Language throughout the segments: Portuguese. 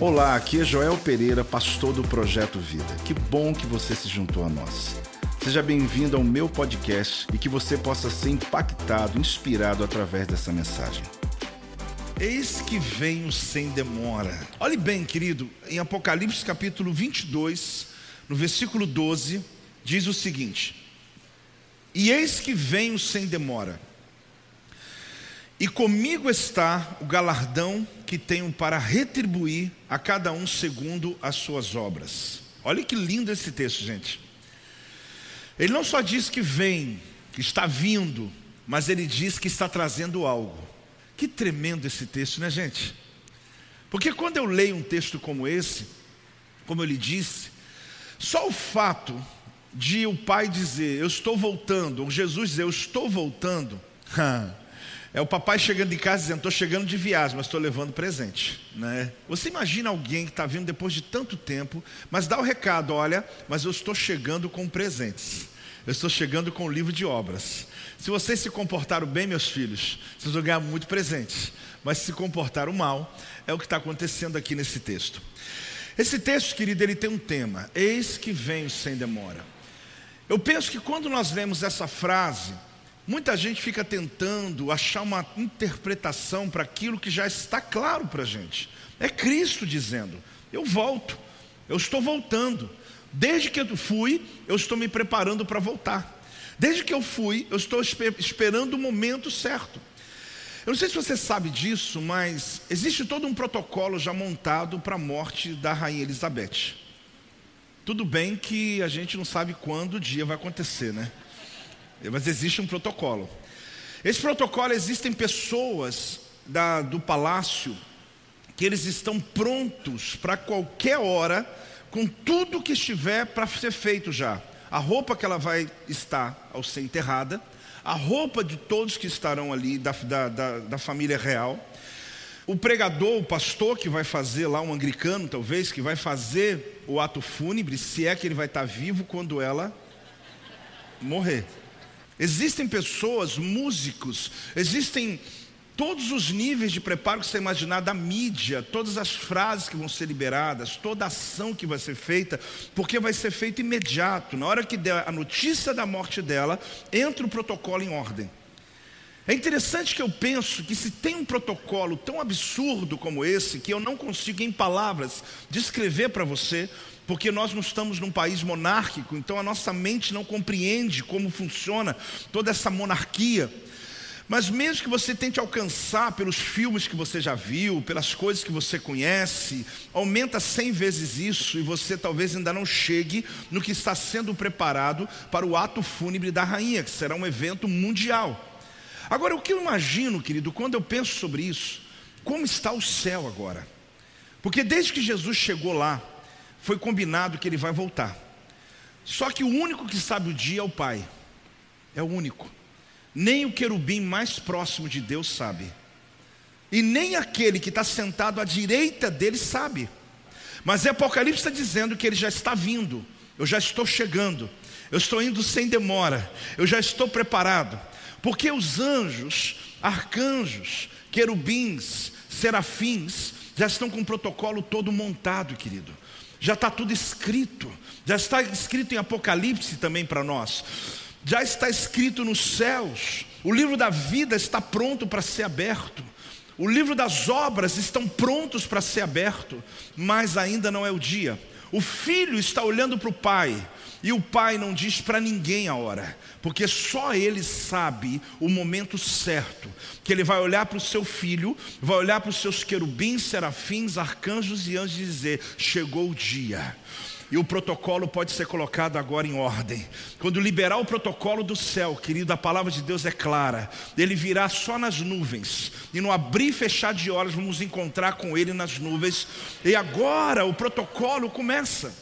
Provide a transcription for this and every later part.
Olá, aqui é Joel Pereira, pastor do Projeto Vida. Que bom que você se juntou a nós. Seja bem-vindo ao meu podcast e que você possa ser impactado, inspirado através dessa mensagem. Eis que venho sem demora. Olhe bem, querido, em Apocalipse capítulo 22, no versículo 12, diz o seguinte: E eis que venho sem demora. E comigo está o galardão que tenho para retribuir a cada um segundo as suas obras. Olha que lindo esse texto, gente. Ele não só diz que vem, que está vindo, mas ele diz que está trazendo algo. Que tremendo esse texto, né, gente? Porque quando eu leio um texto como esse, como eu lhe disse, só o fato de o pai dizer, eu estou voltando, ou Jesus dizer, eu estou voltando, é o papai chegando em casa dizendo, estou chegando de viagem, mas estou levando presente. Né? Você imagina alguém que está vindo depois de tanto tempo, mas dá o recado, olha, mas eu estou chegando com presentes. Eu estou chegando com o livro de obras. Se vocês se comportaram bem, meus filhos, vocês vão ganhar muito presente. Mas se comportaram mal, é o que está acontecendo aqui nesse texto. Esse texto, querido, ele tem um tema: Eis que venho sem demora. Eu penso que quando nós lemos essa frase, muita gente fica tentando achar uma interpretação para aquilo que já está claro para a gente. É Cristo dizendo: Eu volto, eu estou voltando. Desde que eu fui, eu estou me preparando para voltar. Desde que eu fui, eu estou esperando o momento certo. Eu não sei se você sabe disso, mas existe todo um protocolo já montado para a morte da rainha Elizabeth. Tudo bem que a gente não sabe quando o dia vai acontecer, né? Mas existe um protocolo. Esse protocolo existem pessoas da, do palácio que eles estão prontos para qualquer hora, com tudo que estiver para ser feito já. A roupa que ela vai estar ao ser enterrada, a roupa de todos que estarão ali da, da, da, da família real, o pregador, o pastor que vai fazer lá, um anglicano talvez, que vai fazer o ato fúnebre, se é que ele vai estar vivo quando ela morrer. Existem pessoas, músicos, existem todos os níveis de preparo que você imaginar da mídia, todas as frases que vão ser liberadas, toda ação que vai ser feita, porque vai ser feito imediato. Na hora que der a notícia da morte dela, entra o protocolo em ordem. É interessante que eu penso que se tem um protocolo tão absurdo como esse, que eu não consigo em palavras descrever para você, porque nós não estamos num país monárquico, então a nossa mente não compreende como funciona toda essa monarquia. Mas mesmo que você tente alcançar pelos filmes que você já viu, pelas coisas que você conhece, aumenta cem vezes isso e você talvez ainda não chegue no que está sendo preparado para o ato fúnebre da rainha, que será um evento mundial. Agora, o que eu imagino, querido, quando eu penso sobre isso, como está o céu agora? Porque desde que Jesus chegou lá, foi combinado que ele vai voltar. Só que o único que sabe o dia é o Pai. É o único. Nem o querubim mais próximo de Deus sabe. E nem aquele que está sentado à direita dele sabe. Mas o Apocalipse está dizendo que ele já está vindo. Eu já estou chegando. Eu estou indo sem demora. Eu já estou preparado. Porque os anjos, arcanjos, querubins, serafins, já estão com o protocolo todo montado, querido. Já está tudo escrito. Já está escrito em Apocalipse também para nós. Já está escrito nos céus. O livro da vida está pronto para ser aberto. O livro das obras estão prontos para ser aberto, mas ainda não é o dia. O filho está olhando para o pai, e o pai não diz para ninguém a hora, porque só ele sabe o momento certo, que ele vai olhar para o seu filho, vai olhar para os seus querubins, serafins, arcanjos e anjos e dizer: chegou o dia. E o protocolo pode ser colocado agora em ordem. Quando liberar o protocolo do céu, querido, a palavra de Deus é clara. Ele virá só nas nuvens. E no abrir e fechar de olhos, vamos encontrar com ele nas nuvens. E agora o protocolo começa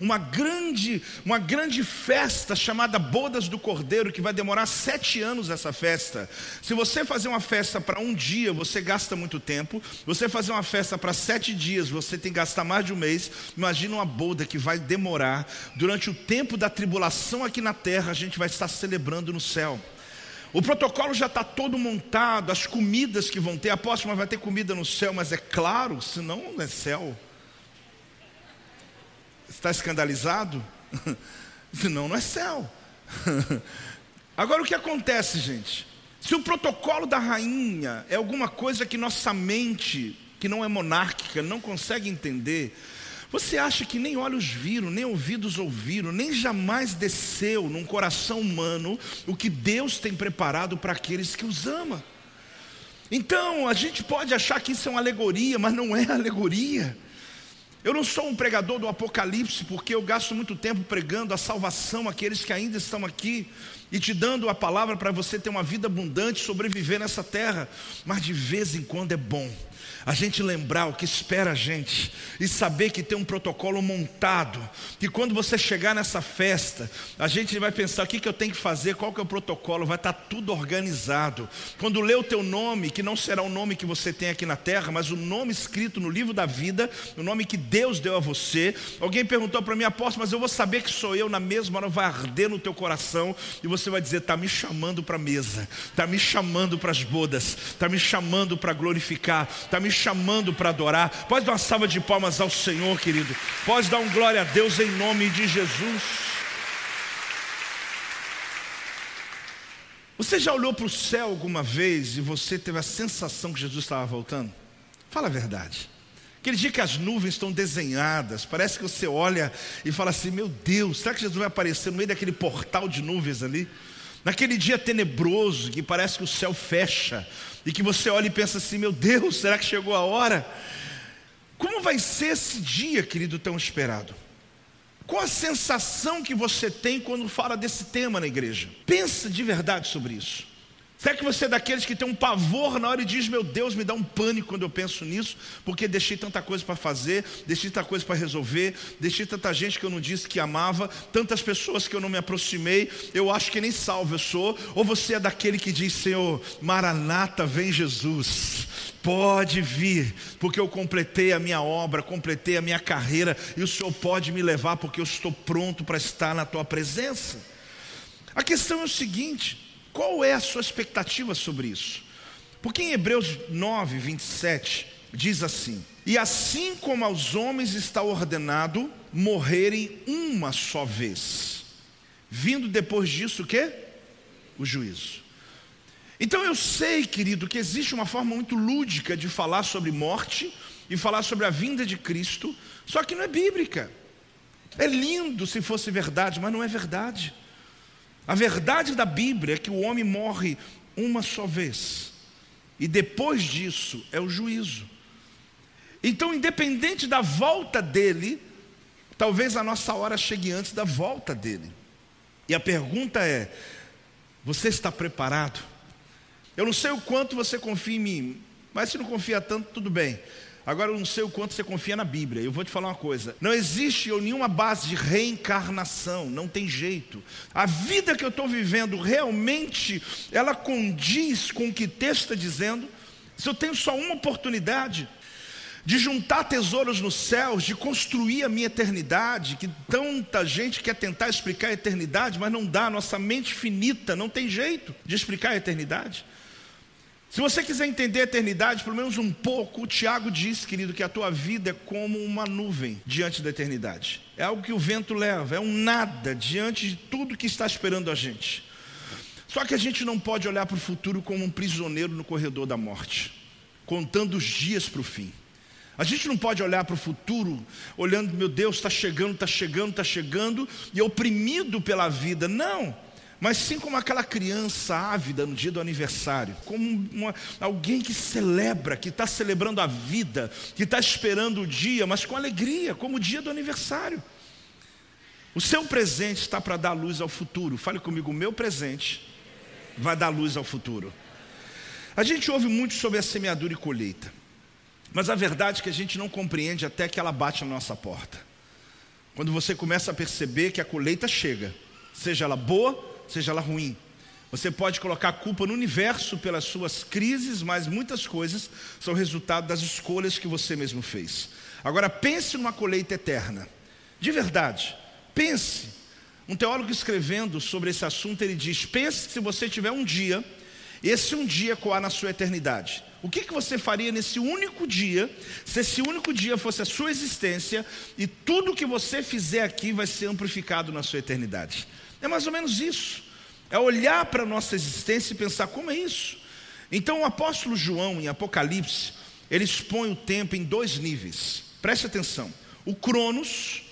uma grande, uma grande festa chamada Bodas do Cordeiro, que vai demorar sete anos essa festa. Se você fazer uma festa para um dia, você gasta muito tempo. Você fazer uma festa para sete dias, você tem que gastar mais de um mês. Imagina uma boda que vai demorar. Durante o tempo da tribulação aqui na terra, a gente vai estar celebrando no céu. O protocolo já está todo montado, as comidas que vão ter, aposto, mas vai ter comida no céu, mas é claro, senão não é céu. Está escandalizado? senão não é céu. Agora o que acontece, gente? Se o protocolo da rainha é alguma coisa que nossa mente, que não é monárquica, não consegue entender, você acha que nem olhos viram, nem ouvidos ouviram, nem jamais desceu num coração humano o que Deus tem preparado para aqueles que os ama? Então, a gente pode achar que isso é uma alegoria, mas não é alegoria. Eu não sou um pregador do Apocalipse, porque eu gasto muito tempo pregando a salvação àqueles que ainda estão aqui e te dando a palavra para você ter uma vida abundante, sobreviver nessa terra. Mas de vez em quando é bom a gente lembrar o que espera a gente e saber que tem um protocolo montado, que quando você chegar nessa festa, a gente vai pensar o que, que eu tenho que fazer, qual que é o protocolo, vai estar tudo organizado. Quando lê o teu nome, que não será o nome que você tem aqui na terra, mas o nome escrito no livro da vida, o nome que Deus deu a você. Alguém perguntou para mim, apóstolo, mas eu vou saber que sou eu, na mesma hora vai arder no teu coração e você vai dizer: está me chamando para a mesa, está me chamando para as bodas, está me chamando para glorificar, está me chamando para adorar. Pode dar uma salva de palmas ao Senhor, querido. Pode dar um glória a Deus em nome de Jesus. Você já olhou para o céu alguma vez e você teve a sensação que Jesus estava voltando? Fala a verdade. Aquele dia que as nuvens estão desenhadas, parece que você olha e fala assim: Meu Deus, será que Jesus vai aparecer no meio daquele portal de nuvens ali? Naquele dia tenebroso que parece que o céu fecha e que você olha e pensa assim: meu Deus, será que chegou a hora? Como vai ser esse dia, querido, tão esperado? Qual a sensação que você tem quando fala desse tema na igreja? Pensa de verdade sobre isso. Será que você é daqueles que tem um pavor na hora e diz: Meu Deus, me dá um pânico quando eu penso nisso, porque deixei tanta coisa para fazer, deixei tanta coisa para resolver, deixei tanta gente que eu não disse que amava, tantas pessoas que eu não me aproximei, eu acho que nem salvo eu sou. Ou você é daquele que diz: Senhor, Maranata, vem Jesus, pode vir, porque eu completei a minha obra, completei a minha carreira, e o Senhor pode me levar, porque eu estou pronto para estar na tua presença. A questão é o seguinte qual é a sua expectativa sobre isso? Porque em Hebreus 9, 27, diz assim: E assim como aos homens está ordenado morrerem uma só vez, vindo depois disso o quê? O juízo. Então eu sei, querido, que existe uma forma muito lúdica de falar sobre morte e falar sobre a vinda de Cristo, só que não é bíblica. É lindo se fosse verdade, mas não é verdade. A verdade da Bíblia é que o homem morre uma só vez, e depois disso é o juízo. Então, independente da volta dele, talvez a nossa hora chegue antes da volta dele. E a pergunta é: você está preparado? Eu não sei o quanto você confia em mim, mas se não confia tanto, tudo bem. Agora eu não sei o quanto você confia na Bíblia. Eu vou te falar uma coisa: não existe nenhuma base de reencarnação, não tem jeito. A vida que eu estou vivendo realmente ela condiz com o que o texto está dizendo. Se eu tenho só uma oportunidade de juntar tesouros nos céus, de construir a minha eternidade, que tanta gente quer tentar explicar a eternidade, mas não dá, nossa mente finita não tem jeito de explicar a eternidade. Se você quiser entender a eternidade, pelo menos um pouco, o Tiago diz, querido, que a tua vida é como uma nuvem diante da eternidade. É algo que o vento leva, é um nada diante de tudo que está esperando a gente. Só que a gente não pode olhar para o futuro como um prisioneiro no corredor da morte, contando os dias para o fim. A gente não pode olhar para o futuro olhando, meu Deus, está chegando, está chegando, está chegando, e oprimido pela vida. Não mas sim como aquela criança ávida no dia do aniversário, como uma, alguém que celebra, que está celebrando a vida, que está esperando o dia, mas com alegria, como o dia do aniversário. O seu presente está para dar luz ao futuro. Fale comigo, o meu presente vai dar luz ao futuro. A gente ouve muito sobre a semeadura e colheita, mas a verdade é que a gente não compreende até que ela bate na nossa porta. Quando você começa a perceber que a colheita chega, seja ela boa seja ela ruim. Você pode colocar a culpa no universo pelas suas crises, mas muitas coisas são resultado das escolhas que você mesmo fez. Agora pense numa colheita eterna. De verdade, pense. Um teólogo escrevendo sobre esse assunto, ele diz: pense se você tiver um dia, esse um dia coar na sua eternidade. O que, que você faria nesse único dia, se esse único dia fosse a sua existência e tudo que você fizer aqui vai ser amplificado na sua eternidade? É mais ou menos isso. É olhar para a nossa existência e pensar como é isso. Então o apóstolo João, em Apocalipse, ele expõe o tempo em dois níveis. Preste atenção. O Cronos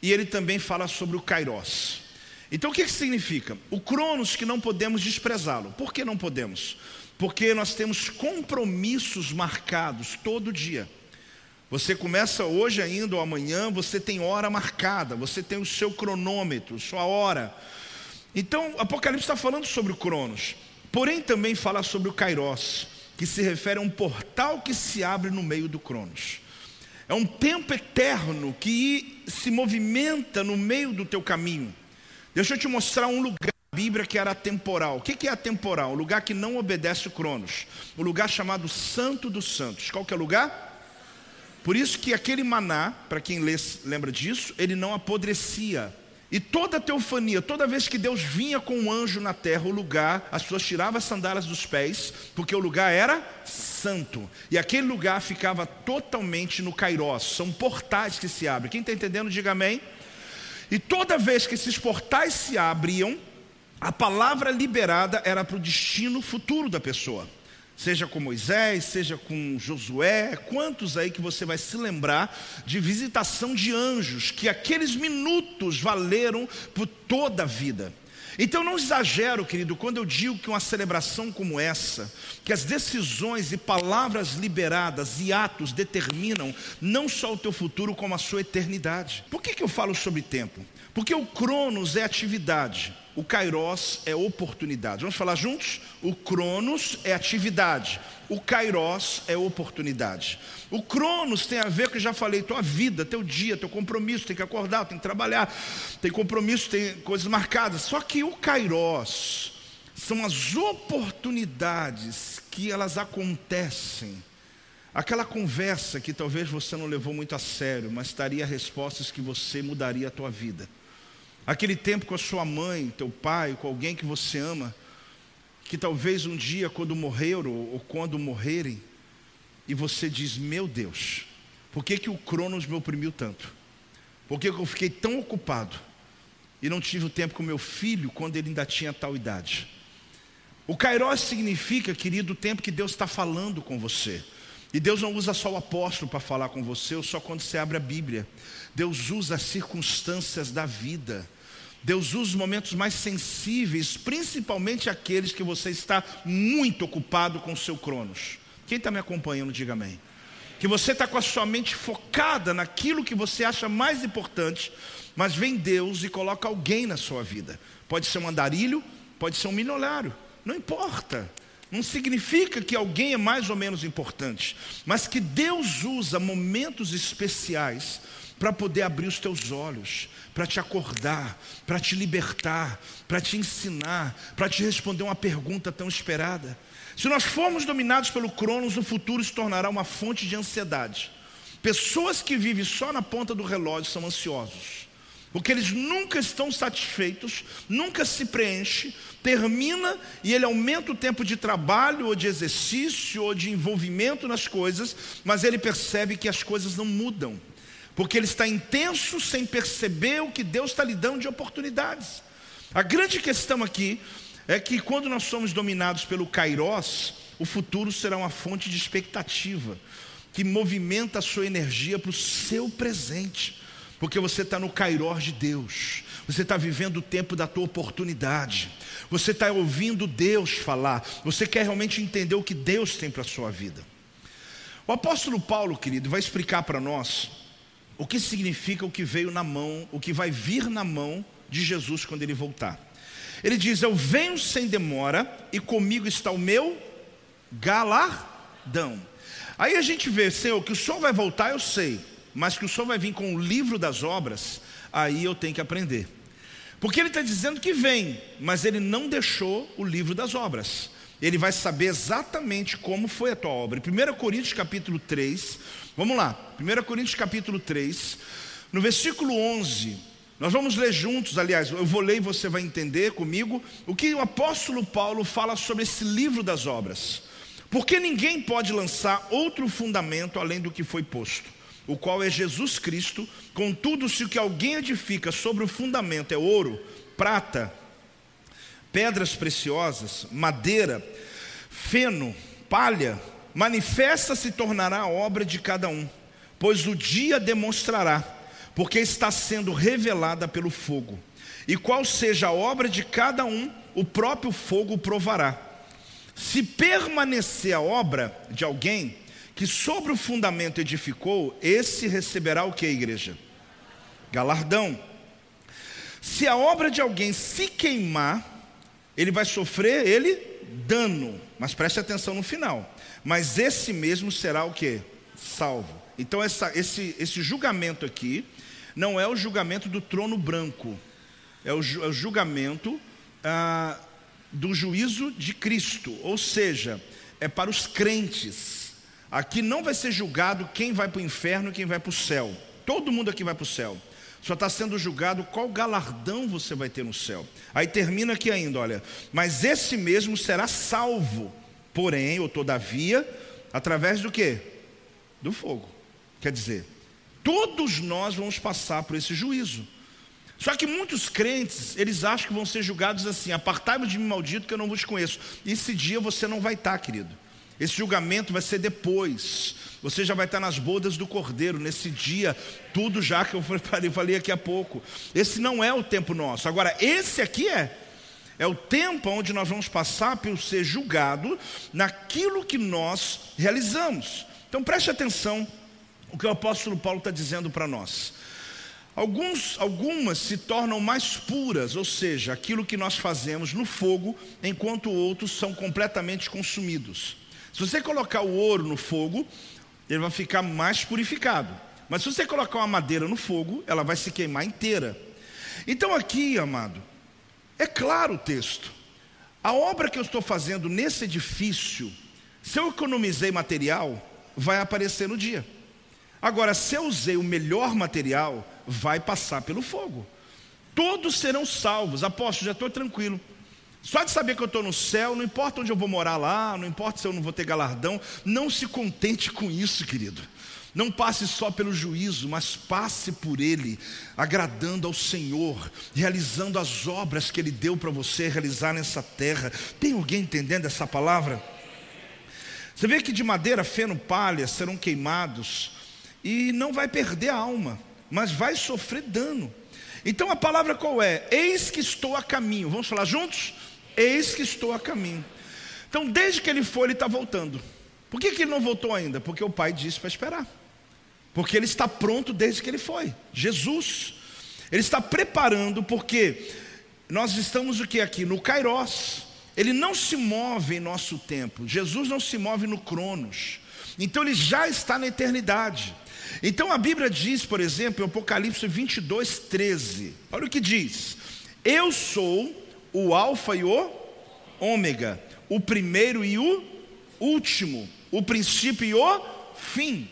e ele também fala sobre o Kairos. Então o que, que significa? O Cronos que não podemos desprezá-lo. Por que não podemos? Porque nós temos compromissos marcados todo dia. Você começa hoje ainda ou amanhã, você tem hora marcada, você tem o seu cronômetro, sua hora. Então, Apocalipse está falando sobre o Cronos, porém também fala sobre o Kairos, que se refere a um portal que se abre no meio do Cronos. É um tempo eterno que se movimenta no meio do teu caminho. Deixa eu te mostrar um lugar na Bíblia que era temporal. O que é atemporal? O lugar que não obedece o Cronos. O lugar chamado Santo dos Santos. Qual que é o lugar? Por isso que aquele maná, para quem lembra disso, ele não apodrecia. E toda a teofania, toda vez que Deus vinha com um anjo na terra, o lugar, as pessoas tiravam as sandálias dos pés, porque o lugar era santo. E aquele lugar ficava totalmente no Kairos. São portais que se abrem. Quem está entendendo, diga amém. E toda vez que esses portais se abriam, a palavra liberada era para o destino futuro da pessoa. Seja com Moisés, seja com Josué, quantos aí que você vai se lembrar de visitação de anjos, que aqueles minutos valeram por toda a vida. Então não exagero, querido, quando eu digo que uma celebração como essa, que as decisões e palavras liberadas e atos determinam não só o teu futuro, como a sua eternidade. Por que, que eu falo sobre tempo? Porque o Cronos é atividade, o Kairos é oportunidade. Vamos falar juntos? O Cronos é atividade, o Kairos é oportunidade. O Cronos tem a ver com que eu já falei, tua vida, teu dia, teu compromisso, tem que acordar, tem que trabalhar, tem compromisso, tem coisas marcadas. Só que o Kairos são as oportunidades que elas acontecem. Aquela conversa que talvez você não levou muito a sério, mas daria respostas que você mudaria a tua vida. Aquele tempo com a sua mãe, teu pai, com alguém que você ama, que talvez um dia, quando morreram ou quando morrerem, e você diz: Meu Deus, por que, que o Cronos me oprimiu tanto? Por que, que eu fiquei tão ocupado e não tive o tempo com meu filho quando ele ainda tinha tal idade? O Kairos significa, querido, o tempo que Deus está falando com você. E Deus não usa só o apóstolo para falar com você, ou só quando você abre a Bíblia. Deus usa as circunstâncias da vida. Deus usa os momentos mais sensíveis, principalmente aqueles que você está muito ocupado com o seu cronos. Quem está me acompanhando, diga amém. Que você está com a sua mente focada naquilo que você acha mais importante, mas vem Deus e coloca alguém na sua vida. Pode ser um andarilho, pode ser um milionário, não importa. Não significa que alguém é mais ou menos importante, mas que Deus usa momentos especiais para poder abrir os teus olhos, para te acordar, para te libertar, para te ensinar, para te responder uma pergunta tão esperada. Se nós formos dominados pelo Cronos, o futuro se tornará uma fonte de ansiedade. Pessoas que vivem só na ponta do relógio são ansiosos, porque eles nunca estão satisfeitos, nunca se preenche, termina e ele aumenta o tempo de trabalho, ou de exercício, ou de envolvimento nas coisas, mas ele percebe que as coisas não mudam porque ele está intenso sem perceber o que Deus está lhe dando de oportunidades. A grande questão aqui é que quando nós somos dominados pelo Kairos, o futuro será uma fonte de expectativa que movimenta a sua energia para o seu presente, porque você está no Kairos de Deus, você está vivendo o tempo da tua oportunidade, você está ouvindo Deus falar, você quer realmente entender o que Deus tem para a sua vida. O apóstolo Paulo, querido, vai explicar para nós o que significa o que veio na mão, o que vai vir na mão de Jesus quando ele voltar. Ele diz: Eu venho sem demora e comigo está o meu galardão. Aí a gente vê, Senhor, que o Senhor vai voltar, eu sei, mas que o Senhor vai vir com o livro das obras, aí eu tenho que aprender. Porque ele está dizendo que vem, mas ele não deixou o livro das obras. Ele vai saber exatamente como foi a tua obra. Em 1 Coríntios capítulo 3, Vamos lá, 1 Coríntios capítulo 3, no versículo 11, Nós vamos ler juntos, aliás, eu vou ler e você vai entender comigo o que o apóstolo Paulo fala sobre esse livro das obras. Porque ninguém pode lançar outro fundamento além do que foi posto, o qual é Jesus Cristo. Contudo, se o que alguém edifica sobre o fundamento é ouro, prata, pedras preciosas, madeira, feno, palha, manifesta se tornará a obra de cada um, pois o dia demonstrará porque está sendo revelada pelo fogo. E qual seja a obra de cada um, o próprio fogo provará. Se permanecer a obra de alguém que sobre o fundamento edificou, esse receberá o que, igreja? Galardão. Se a obra de alguém se queimar, ele vai sofrer ele dano. Mas preste atenção no final. Mas esse mesmo será o que? Salvo. Então essa, esse, esse julgamento aqui não é o julgamento do trono branco, é o, é o julgamento ah, do juízo de Cristo, ou seja, é para os crentes. Aqui não vai ser julgado quem vai para o inferno e quem vai para o céu. Todo mundo aqui vai para o céu. Só está sendo julgado qual galardão você vai ter no céu. Aí termina aqui ainda, olha. Mas esse mesmo será salvo, porém, ou todavia, através do que? Do fogo. Quer dizer, Todos nós vamos passar por esse juízo. Só que muitos crentes, eles acham que vão ser julgados assim: apartai-vos de mim, maldito, que eu não vos conheço. Esse dia você não vai estar, querido. Esse julgamento vai ser depois. Você já vai estar nas bodas do cordeiro. Nesse dia, tudo já que eu falei, falei aqui há pouco. Esse não é o tempo nosso. Agora, esse aqui é. É o tempo onde nós vamos passar por ser julgado naquilo que nós realizamos. Então preste atenção o que o apóstolo Paulo está dizendo para nós. Alguns, algumas se tornam mais puras, ou seja, aquilo que nós fazemos no fogo, enquanto outros são completamente consumidos. Se você colocar o ouro no fogo, ele vai ficar mais purificado. Mas se você colocar uma madeira no fogo, ela vai se queimar inteira. Então aqui, amado, é claro o texto. A obra que eu estou fazendo nesse edifício, se eu economizei material, vai aparecer no dia. Agora, se eu usei o melhor material, vai passar pelo fogo. Todos serão salvos. Apóstolo, já estou tranquilo. Só de saber que eu estou no céu, não importa onde eu vou morar lá, não importa se eu não vou ter galardão, não se contente com isso, querido. Não passe só pelo juízo, mas passe por ele, agradando ao Senhor, realizando as obras que Ele deu para você realizar nessa terra. Tem alguém entendendo essa palavra? Você vê que de madeira, feno, palha serão queimados e não vai perder a alma, mas vai sofrer dano. Então a palavra qual é? Eis que estou a caminho. Vamos falar juntos? Eis que estou a caminho. Então, desde que ele foi, ele está voltando. Por que, que ele não voltou ainda? Porque o pai disse para esperar. Porque ele está pronto desde que ele foi. Jesus. Ele está preparando, porque nós estamos o que aqui? No Kairos. Ele não se move em nosso tempo. Jesus não se move no Cronos. Então ele já está na eternidade. Então a Bíblia diz, por exemplo, em Apocalipse 22, 13: olha o que diz: Eu sou o Alfa e o Ômega, o primeiro e o último, o princípio e o fim.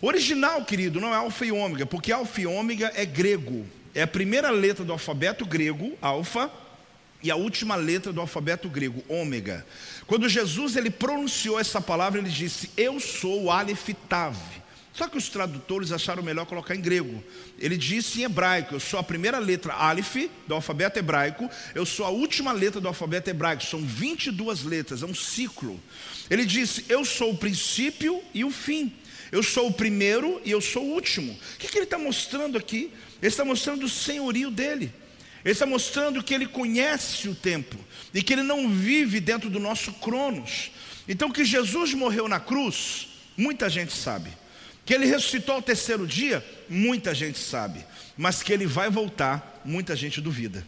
Original, querido, não é Alfa e Ômega, porque Alfa e Ômega é grego, é a primeira letra do alfabeto grego, Alfa, e a última letra do alfabeto grego, Ômega. Quando Jesus ele pronunciou essa palavra, ele disse: Eu sou o Aleph Tav. Só que os tradutores acharam melhor colocar em grego. Ele disse em hebraico: Eu sou a primeira letra Aleph do alfabeto hebraico, eu sou a última letra do alfabeto hebraico. São 22 letras, é um ciclo. Ele disse: Eu sou o princípio e o fim. Eu sou o primeiro e eu sou o último. O que, que ele está mostrando aqui? Ele está mostrando o senhorio dele. Ele está mostrando que ele conhece o tempo e que ele não vive dentro do nosso cronos. Então, que Jesus morreu na cruz, muita gente sabe. Que ele ressuscitou ao terceiro dia, muita gente sabe. Mas que ele vai voltar, muita gente duvida.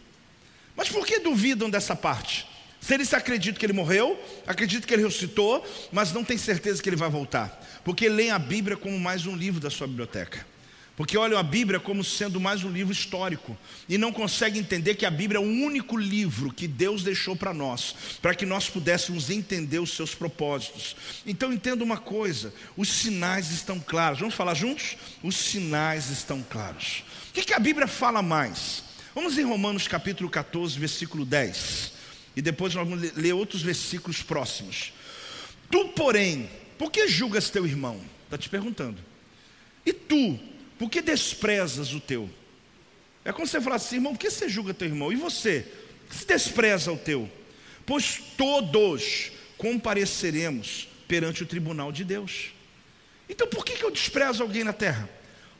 Mas por que duvidam dessa parte? Se eles acreditam que ele morreu, acreditam que ele ressuscitou, mas não tem certeza que ele vai voltar. Porque leem a Bíblia como mais um livro da sua biblioteca. Porque olham a Bíblia como sendo mais um livro histórico e não conseguem entender que a Bíblia é o único livro que Deus deixou para nós, para que nós pudéssemos entender os seus propósitos. Então entenda uma coisa: os sinais estão claros. Vamos falar juntos? Os sinais estão claros. O que, que a Bíblia fala mais? Vamos em Romanos capítulo 14, versículo 10. E depois nós vamos ler outros versículos próximos. Tu, porém, por que julgas teu irmão? Está te perguntando. E tu, por que desprezas o teu? É como você falar assim, irmão, por que você julga teu irmão? E você? Por que se despreza o teu? Pois todos compareceremos perante o tribunal de Deus. Então por que, que eu desprezo alguém na terra?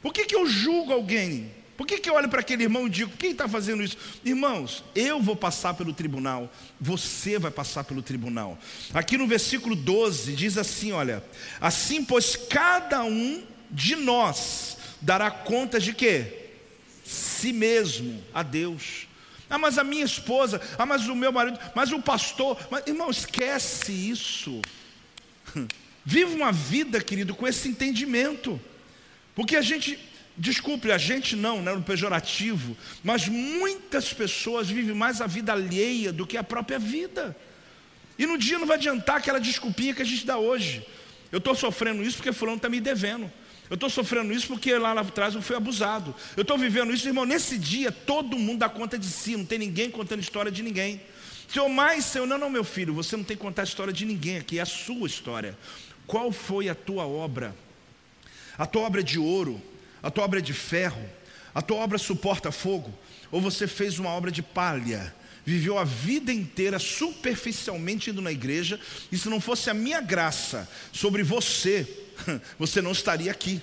Por que, que eu julgo alguém? Por que, que eu olho para aquele irmão e digo, quem está fazendo isso? Irmãos, eu vou passar pelo tribunal, você vai passar pelo tribunal. Aqui no versículo 12 diz assim: olha, assim pois cada um de nós dará contas de quê? Si mesmo a Deus. Ah, mas a minha esposa, ah, mas o meu marido, mas o pastor, mas, irmão, esquece isso. Viva uma vida, querido, com esse entendimento. Porque a gente, desculpe, a gente não, né, no pejorativo, mas muitas pessoas vivem mais a vida alheia do que a própria vida. E no dia não vai adiantar aquela desculpinha que a gente dá hoje. Eu estou sofrendo isso porque fulano está me devendo. Eu estou sofrendo isso porque lá, atrás eu fui abusado. Eu estou vivendo isso, irmão. Nesse dia, todo mundo dá conta de si, não tem ninguém contando história de ninguém. Senhor, mais, Senhor, não, não, meu filho, você não tem que contar a história de ninguém aqui, é a sua história. Qual foi a tua obra? A tua obra é de ouro, a tua obra é de ferro, a tua obra suporta fogo, ou você fez uma obra de palha? Viveu a vida inteira superficialmente indo na igreja, e se não fosse a minha graça sobre você, você não estaria aqui.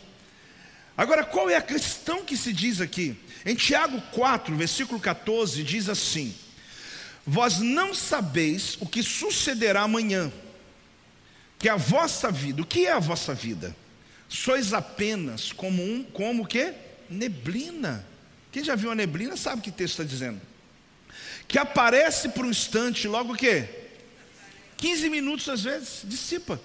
Agora, qual é a questão que se diz aqui? Em Tiago 4, versículo 14, diz assim: Vós não sabeis o que sucederá amanhã, que a vossa vida, o que é a vossa vida? Sois apenas como um, como que? Neblina. Quem já viu a neblina sabe o que o texto está dizendo. Que aparece por um instante, logo o quê? 15 minutos às vezes, dissipa.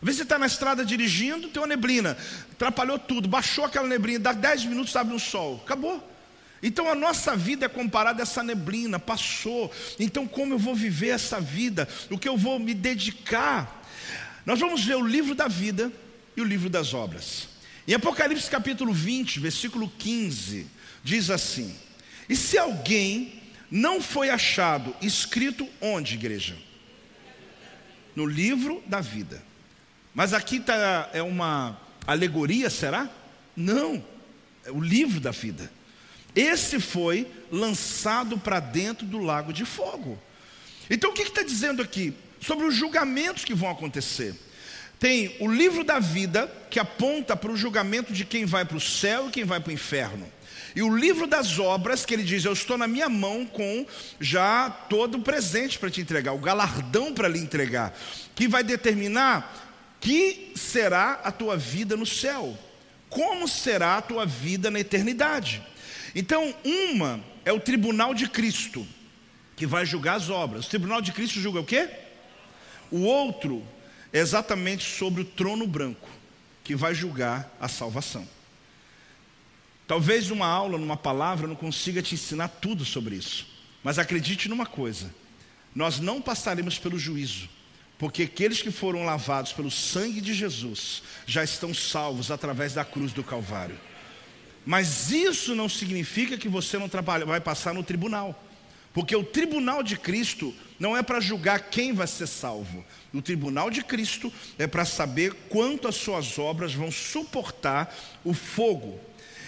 Às vezes você está na estrada dirigindo, tem uma neblina, atrapalhou tudo, baixou aquela neblina, dá 10 minutos, abre um sol, acabou. Então a nossa vida é comparada a essa neblina, passou. Então, como eu vou viver essa vida? O que eu vou me dedicar? Nós vamos ver o livro da vida e o livro das obras. Em Apocalipse capítulo 20, versículo 15, diz assim: E se alguém não foi achado escrito onde, igreja? No livro da vida. Mas aqui tá, é uma alegoria, será? Não, é o livro da vida. Esse foi lançado para dentro do lago de fogo. Então o que está dizendo aqui? Sobre os julgamentos que vão acontecer. Tem o livro da vida, que aponta para o julgamento de quem vai para o céu e quem vai para o inferno. E o livro das obras, que ele diz: Eu estou na minha mão com já todo o presente para te entregar, o galardão para lhe entregar, que vai determinar que será a tua vida no céu? Como será a tua vida na eternidade? Então, uma é o tribunal de Cristo, que vai julgar as obras. O tribunal de Cristo julga o quê? O outro é exatamente sobre o trono branco, que vai julgar a salvação. Talvez numa aula, numa palavra, eu não consiga te ensinar tudo sobre isso. Mas acredite numa coisa: nós não passaremos pelo juízo porque aqueles que foram lavados pelo sangue de Jesus já estão salvos através da cruz do Calvário. Mas isso não significa que você não vai passar no tribunal. Porque o tribunal de Cristo não é para julgar quem vai ser salvo. O tribunal de Cristo é para saber quanto as suas obras vão suportar o fogo.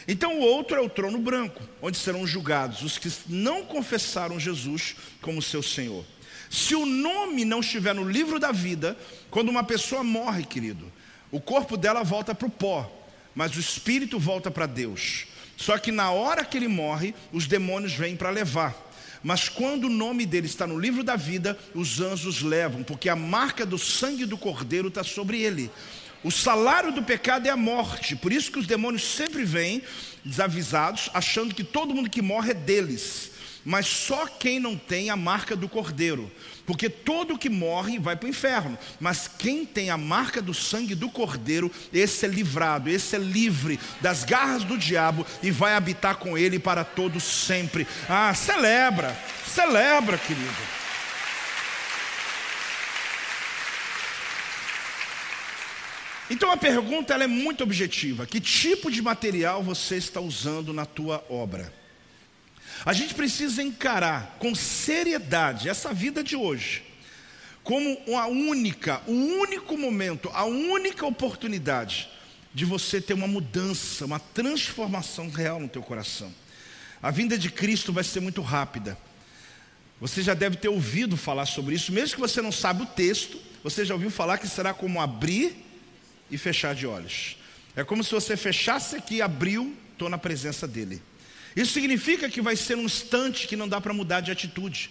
Então o outro é o trono branco, onde serão julgados os que não confessaram Jesus como seu Senhor. Se o nome não estiver no livro da vida, quando uma pessoa morre, querido, o corpo dela volta para o pó, mas o espírito volta para Deus. Só que na hora que ele morre, os demônios vêm para levar. Mas quando o nome dele está no livro da vida, os anjos levam, porque a marca do sangue do cordeiro está sobre ele. O salário do pecado é a morte, por isso que os demônios sempre vêm desavisados, achando que todo mundo que morre é deles. mas só quem não tem a marca do cordeiro. Porque todo que morre vai para o inferno, mas quem tem a marca do sangue do cordeiro, esse é livrado, esse é livre das garras do diabo e vai habitar com ele para todos sempre. Ah, celebra, celebra, querido. Então a pergunta ela é muito objetiva. Que tipo de material você está usando na tua obra? A gente precisa encarar com seriedade essa vida de hoje como a única, o único momento, a única oportunidade de você ter uma mudança, uma transformação real no teu coração. A vinda de Cristo vai ser muito rápida. Você já deve ter ouvido falar sobre isso, mesmo que você não sabe o texto, você já ouviu falar que será como abrir e fechar de olhos. É como se você fechasse aqui e abriu, estou na presença dele. Isso significa que vai ser um instante que não dá para mudar de atitude,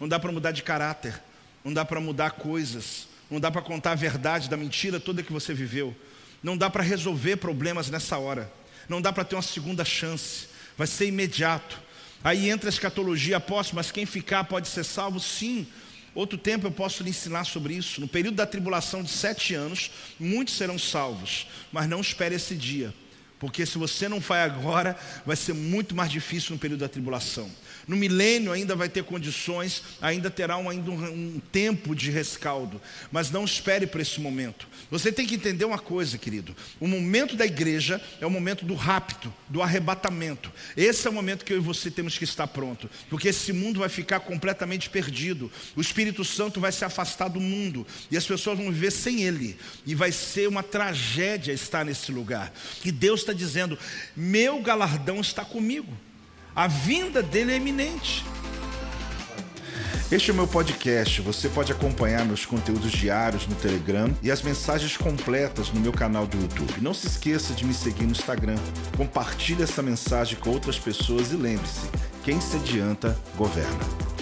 não dá para mudar de caráter, não dá para mudar coisas, não dá para contar a verdade da mentira toda que você viveu, não dá para resolver problemas nessa hora, não dá para ter uma segunda chance, vai ser imediato. Aí entra a escatologia, apóstolo, mas quem ficar pode ser salvo? Sim, Outro tempo eu posso lhe ensinar sobre isso. No período da tribulação de sete anos, muitos serão salvos, mas não espere esse dia, porque se você não vai agora, vai ser muito mais difícil no período da tribulação. No milênio ainda vai ter condições, ainda terá um, ainda um, um tempo de rescaldo, mas não espere por esse momento. Você tem que entender uma coisa, querido: o momento da igreja é o momento do rapto, do arrebatamento. Esse é o momento que eu e você temos que estar pronto, porque esse mundo vai ficar completamente perdido. O Espírito Santo vai se afastar do mundo e as pessoas vão viver sem ele, e vai ser uma tragédia estar nesse lugar. E Deus está dizendo: meu galardão está comigo. A vinda dele é iminente. Este é o meu podcast. Você pode acompanhar meus conteúdos diários no Telegram e as mensagens completas no meu canal do YouTube. Não se esqueça de me seguir no Instagram. Compartilhe essa mensagem com outras pessoas e lembre-se: quem se adianta, governa.